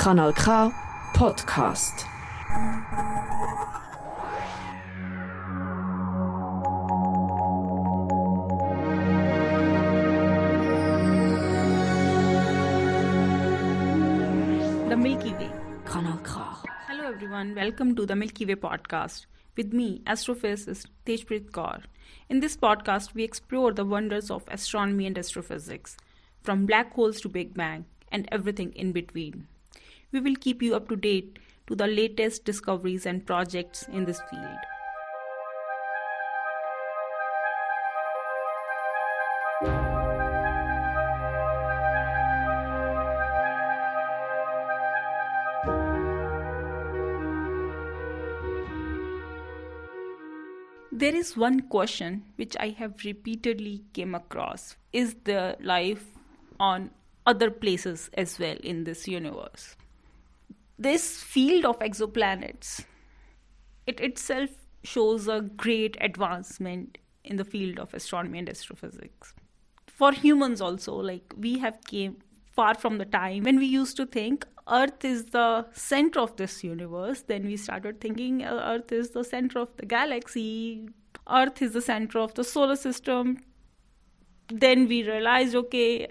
Kanal K Podcast. The Milky Way. Kanal K. Hello everyone, welcome to the Milky Way podcast with me, astrophysicist Tejpreet Kaur. In this podcast, we explore the wonders of astronomy and astrophysics, from black holes to Big Bang and everything in between. We will keep you up to date to the latest discoveries and projects in this field. There is one question which I have repeatedly came across. Is there life on other places as well in this universe? This field of exoplanets, it itself shows a great advancement in the field of astronomy and astrophysics. For humans also, like we have came far from the time when we used to think earth is the center of this universe then we started thinking uh, earth is the center of the galaxy earth is the center of the solar system then we realized okay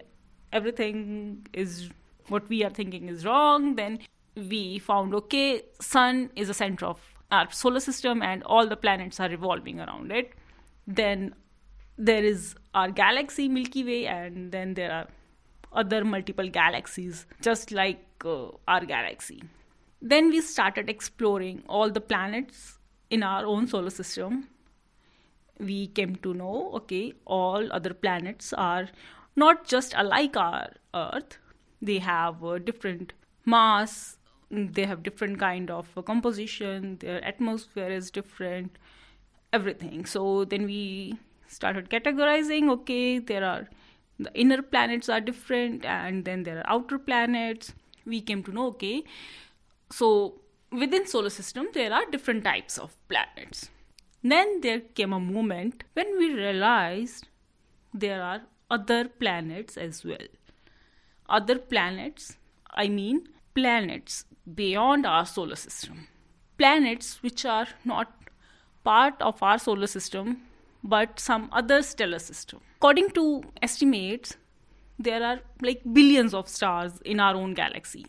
everything is what we are thinking is wrong then we found okay sun is the center of our solar system and all the planets are revolving around it then there is our galaxy milky way and then there are other multiple galaxies, just like uh, our galaxy. Then we started exploring all the planets in our own solar system. We came to know okay, all other planets are not just alike our Earth, they have a different mass, they have different kind of composition, their atmosphere is different, everything. So then we started categorizing okay, there are the inner planets are different and then there are outer planets. We came to know okay so within solar system there are different types of planets. Then there came a moment when we realized there are other planets as well. Other planets i mean planets beyond our solar system planets which are not part of our solar system but some other stellar system. According to estimates, there are like billions of stars in our own galaxy.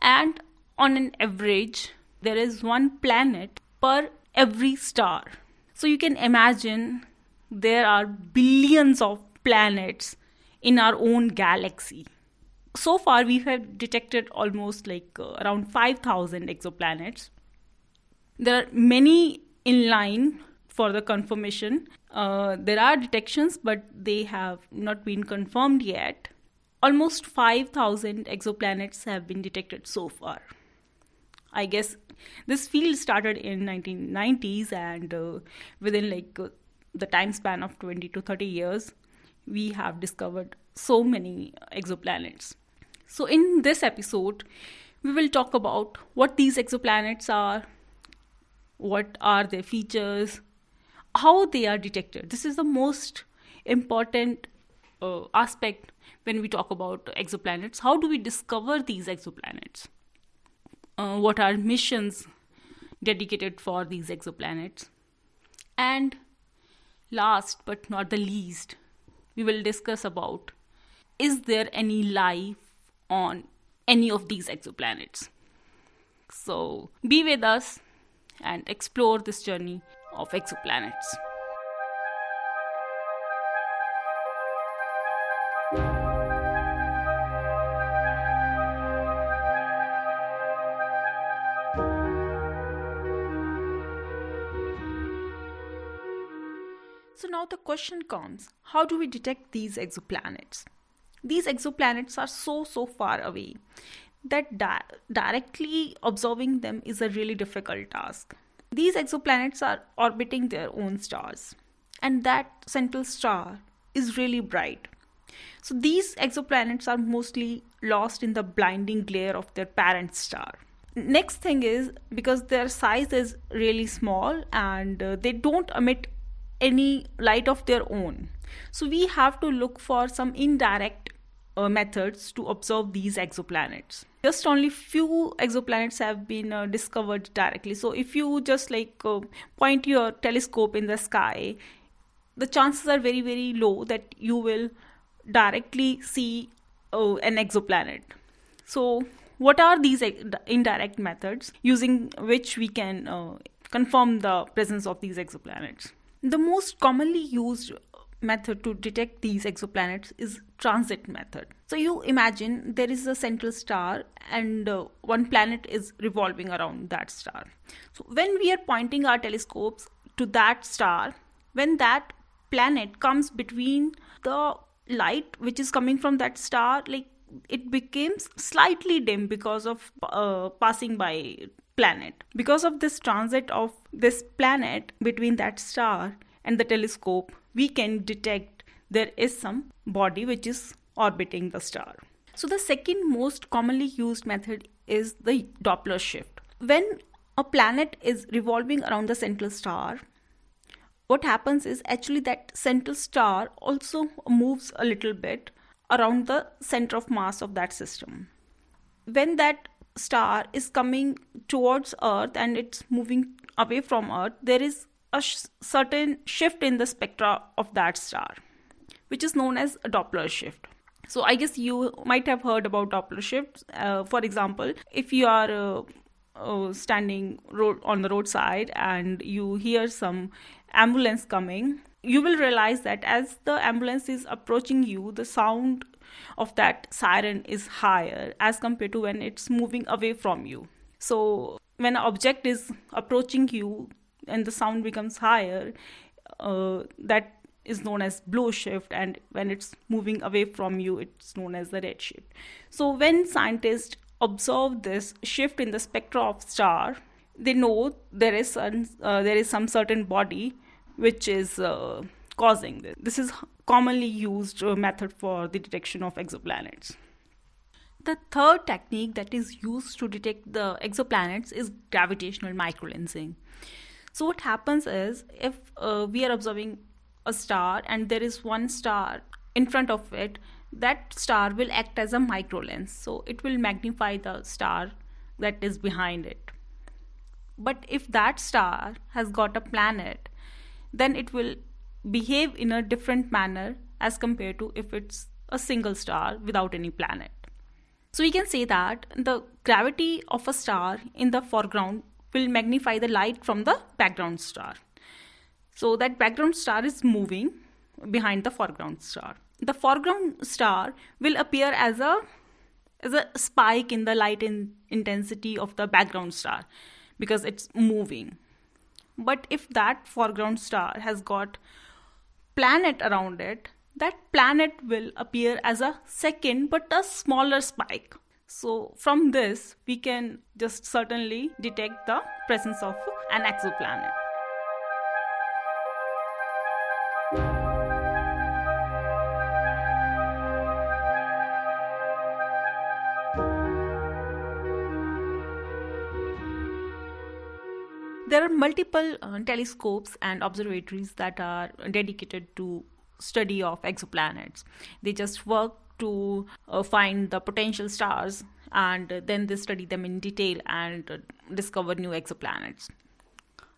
And on an average, there is one planet per every star. So you can imagine there are billions of planets in our own galaxy. So far, we have detected almost like uh, around 5,000 exoplanets. There are many in line for the confirmation. Uh, there are detections, but they have not been confirmed yet. Almost 5,000 exoplanets have been detected so far. I guess this field started in 1990s, and uh, within like uh, the time span of 20 to 30 years, we have discovered so many exoplanets. So, in this episode, we will talk about what these exoplanets are, what are their features, how they are detected. This is the most important uh, aspect when we talk about exoplanets. How do we discover these exoplanets? Uh, what are missions dedicated for these exoplanets? And last but not the least, we will discuss about is there any life on any of these exoplanets? So be with us and explore this journey of exoplanets. So now the question comes how do we detect these exoplanets? These exoplanets are so, so far away that di- directly observing them is a really difficult task. These exoplanets are orbiting their own stars, and that central star is really bright. So these exoplanets are mostly lost in the blinding glare of their parent star. Next thing is because their size is really small and uh, they don't emit any light of their own. So we have to look for some indirect uh, methods to observe these exoplanets. Just only few exoplanets have been uh, discovered directly. So if you just like uh, point your telescope in the sky the chances are very very low that you will directly see uh, an exoplanet. So what are these indirect methods using which we can uh, confirm the presence of these exoplanets? The most commonly used method to detect these exoplanets is transit method. So you imagine there is a central star and uh, one planet is revolving around that star. So when we are pointing our telescopes to that star when that planet comes between the light which is coming from that star like it becomes slightly dim because of uh, passing by planet. Because of this transit of this planet between that star and the telescope we can detect there is some body which is orbiting the star. So, the second most commonly used method is the Doppler shift. When a planet is revolving around the central star, what happens is actually that central star also moves a little bit around the center of mass of that system. When that star is coming towards Earth and it's moving away from Earth, there is a sh- certain shift in the spectra of that star, which is known as a Doppler shift. So I guess you might have heard about Doppler shifts. Uh, for example, if you are uh, uh, standing road on the roadside and you hear some ambulance coming, you will realize that as the ambulance is approaching you, the sound of that siren is higher as compared to when it's moving away from you. So when an object is approaching you, and the sound becomes higher uh, that is known as blue shift and when it's moving away from you it's known as the red shift. So when scientists observe this shift in the spectra of star they know there is some, uh, there is some certain body which is uh, causing this. This is commonly used uh, method for the detection of exoplanets. The third technique that is used to detect the exoplanets is gravitational microlensing so what happens is if uh, we are observing a star and there is one star in front of it, that star will act as a micro lens. So it will magnify the star that is behind it. But if that star has got a planet, then it will behave in a different manner as compared to if it's a single star without any planet. So we can say that the gravity of a star in the foreground will magnify the light from the background star. So that background star is moving behind the foreground star. The foreground star will appear as a as a spike in the light in intensity of the background star because it's moving. But if that foreground star has got planet around it, that planet will appear as a second but a smaller spike. So, from this, we can just certainly detect the presence of an exoplanet. There are multiple uh, telescopes and observatories that are dedicated to study of exoplanets. They just work to uh, find the potential stars and then they study them in detail and uh, discover new exoplanets.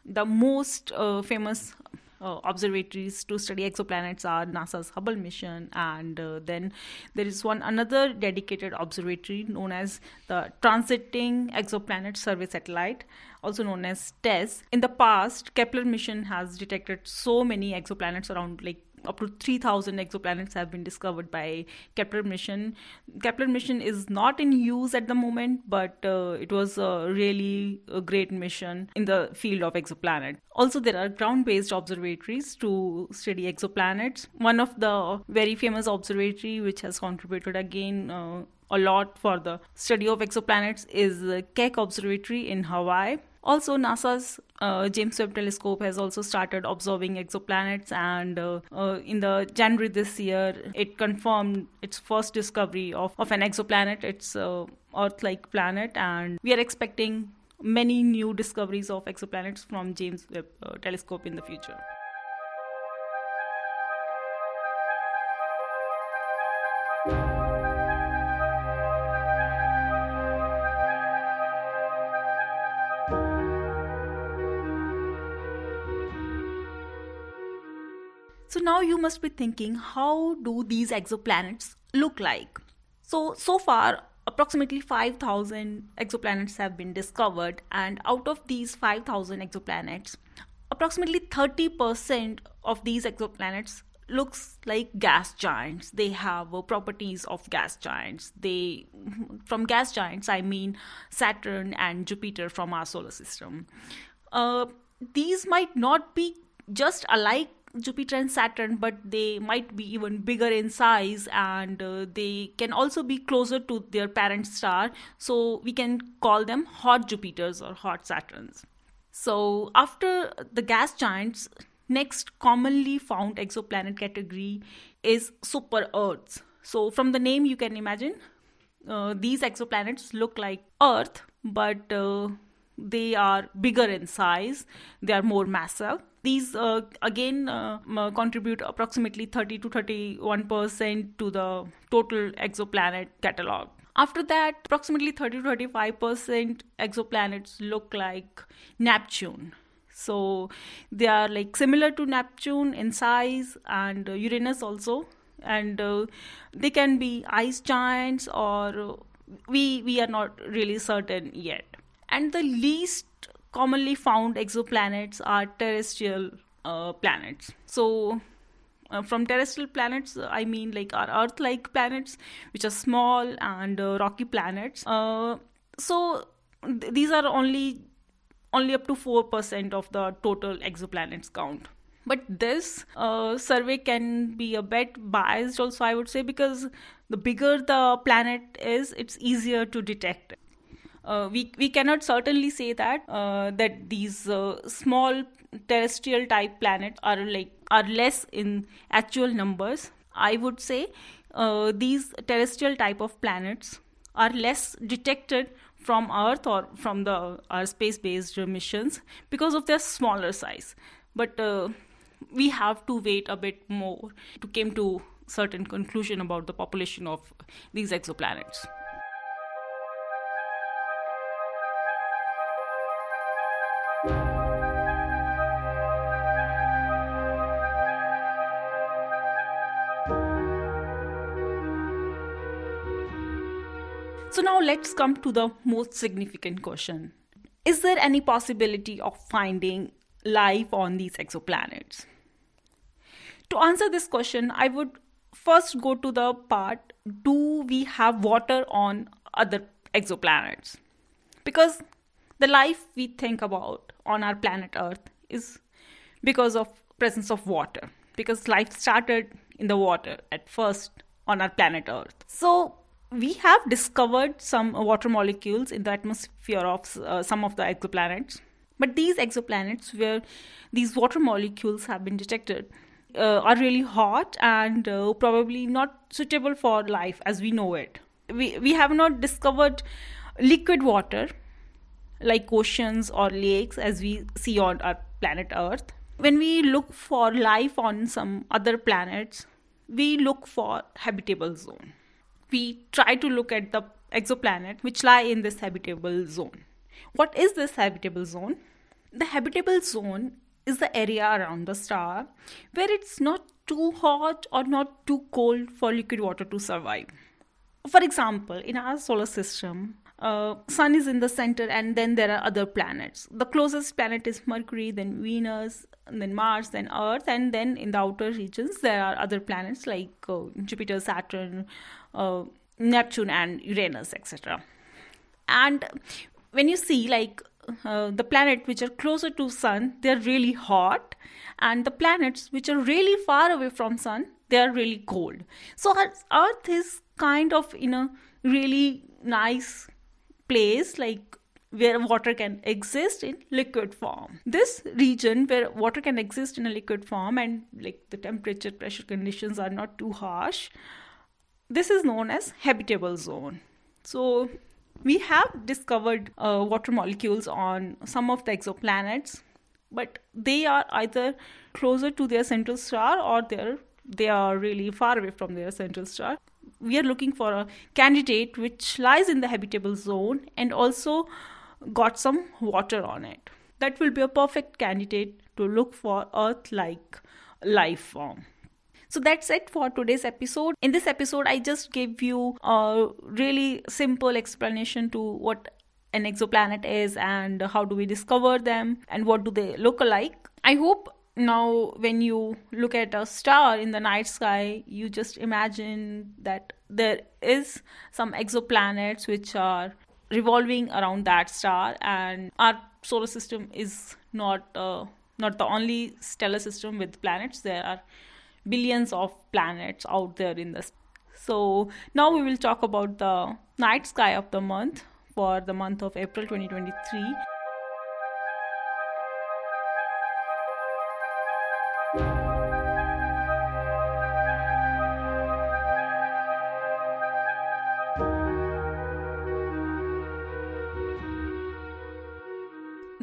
The most uh, famous uh, observatories to study exoplanets are NASA's Hubble mission, and uh, then there is one another dedicated observatory known as the Transiting Exoplanet Survey Satellite, also known as TESS. In the past, Kepler mission has detected so many exoplanets around like up to 3000 exoplanets have been discovered by Kepler mission. Kepler mission is not in use at the moment, but uh, it was a really a great mission in the field of exoplanet. Also, there are ground based observatories to study exoplanets. One of the very famous observatory which has contributed again uh, a lot for the study of exoplanets is Keck Observatory in Hawaii. Also, NASA's uh, James Webb Telescope has also started observing exoplanets, and uh, uh, in the January this year, it confirmed its first discovery of, of an exoplanet. It's Earth-like planet, and we are expecting many new discoveries of exoplanets from James Webb uh, Telescope in the future. So now you must be thinking how do these exoplanets look like? So so far approximately 5000 exoplanets have been discovered and out of these 5000 exoplanets approximately 30% of these exoplanets looks like gas giants. They have uh, properties of gas giants. They from gas giants i mean saturn and jupiter from our solar system. Uh, these might not be just alike Jupiter and Saturn, but they might be even bigger in size and uh, they can also be closer to their parent star. So we can call them hot Jupiters or hot Saturns. So after the gas giants, next commonly found exoplanet category is super Earths. So from the name, you can imagine uh, these exoplanets look like Earth, but uh, they are bigger in size, they are more massive these uh, again uh, contribute approximately 30 to 31% to the total exoplanet catalog. After that, approximately 30 to 35% exoplanets look like Neptune. So they are like similar to Neptune in size and uh, Uranus also. And uh, they can be ice giants or we we are not really certain yet. And the least commonly found exoplanets are terrestrial uh, planets. So, uh, from terrestrial planets, I mean like our Earth like planets, which are small and uh, rocky planets. Uh, so, th- these are only only up to 4% of the total exoplanets count but this uh, survey can be a bit biased also i would say because the bigger the planet is it's easier to detect uh, we we cannot certainly say that uh, that these uh, small terrestrial type planets are like are less in actual numbers. I would say uh, these terrestrial type of planets are less detected from Earth or from the our space based missions because of their smaller size. But uh, we have to wait a bit more to come to certain conclusion about the population of these exoplanets. Let's come to the most significant question. Is there any possibility of finding life on these exoplanets? To answer this question, I would first go to the part do we have water on other exoplanets? Because the life we think about on our planet Earth is because of presence of water because life started in the water at first on our planet Earth. So we have discovered some water molecules in the atmosphere of uh, some of the exoplanets. But these exoplanets where these water molecules have been detected uh, are really hot and uh, probably not suitable for life as we know it. We we have not discovered liquid water like oceans or lakes as we see on our planet earth. When we look for life on some other planets we look for habitable zone we try to look at the exoplanet which lie in this habitable zone. What is this habitable zone? The habitable zone is the area around the star where it's not too hot or not too cold for liquid water to survive. For example, in our solar system, uh, sun is in the center and then there are other planets the closest planet is mercury then venus then mars then earth and then in the outer regions there are other planets like uh, jupiter saturn uh, Neptune and Uranus, etc. And when you see like uh, the planet which are closer to sun, they're really hot, and the planets which are really far away from sun, they are really cold. So Earth is kind of in a really nice place, like where water can exist in liquid form. This region where water can exist in a liquid form and like the temperature pressure conditions are not too harsh this is known as habitable zone. So we have discovered uh, water molecules on some of the exoplanets, but they are either closer to their central star or they're they are really far away from their central star. We are looking for a candidate which lies in the habitable zone and also got some water on it. That will be a perfect candidate to look for Earth like life form. So that's it for today's episode. In this episode, I just gave you a really simple explanation to what an exoplanet is and how do we discover them and what do they look like. I hope now when you look at a star in the night sky, you just imagine that there is some exoplanets which are revolving around that star and our solar system is not uh, not the only stellar system with planets. There are billions of planets out there in the so now we will talk about the night sky of the month for the month of April 2023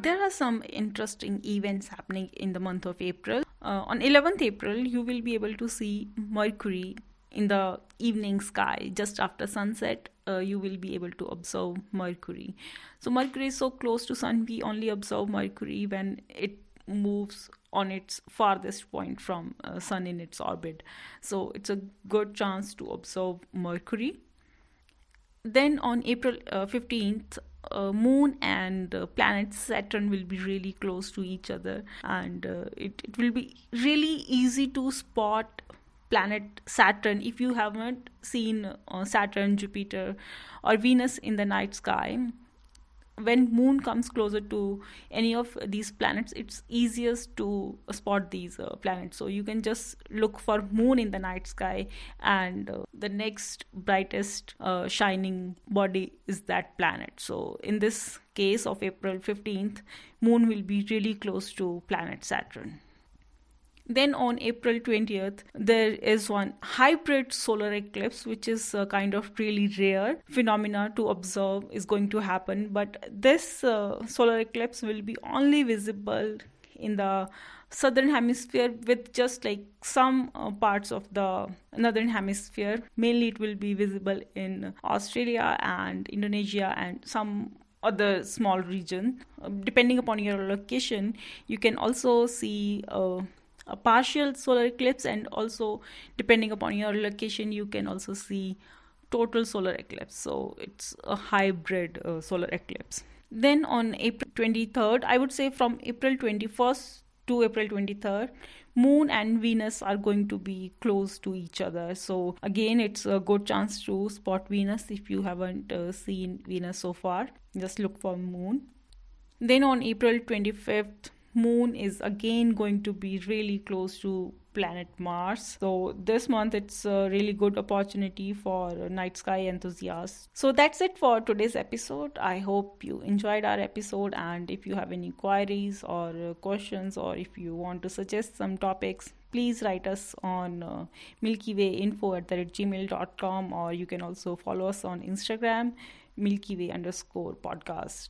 there are some interesting events happening in the month of April. Uh, on 11th April, you will be able to see Mercury in the evening sky just after sunset. Uh, you will be able to observe Mercury. So Mercury is so close to Sun, we only observe Mercury when it moves on its farthest point from uh, Sun in its orbit. So it's a good chance to observe Mercury. Then on April uh, 15th, uh, moon and uh, planet saturn will be really close to each other. And uh, it, it will be really easy to spot planet saturn if you haven't seen uh, saturn jupiter or venus in the night sky when moon comes closer to any of these planets it's easiest to spot these uh, planets. So you can just look for moon in the night sky and uh, the next brightest uh, shining body is that planet. So in this case of april 15th moon will be really close to planet saturn then on April 20th, there is one hybrid solar eclipse, which is a kind of really rare phenomena to observe is going to happen. But this uh, solar eclipse will be only visible in the southern hemisphere with just like some uh, parts of the northern hemisphere mainly it will be visible in australia and indonesia and some other small region uh, depending upon your location you can also see uh, a partial solar eclipse and also depending upon your location you can also see total solar eclipse. So it's a hybrid uh, solar eclipse. Then on april 23rd i would say from april 21st to april 23rd moon and venus are going to be close to each other. So again it's a good chance to spot venus if you haven't uh, seen venus so far. Just look for moon. Then on april 25th moon is again going to be really close to planet Mars. So this month it's a really good opportunity for night sky enthusiasts. So that's it for today's episode. I hope you enjoyed our episode and if you have any queries or questions or if you want to suggest some topics please write us on uh, milkywayinfo at the gmail.com or you can also follow us on instagram milkyway underscore podcast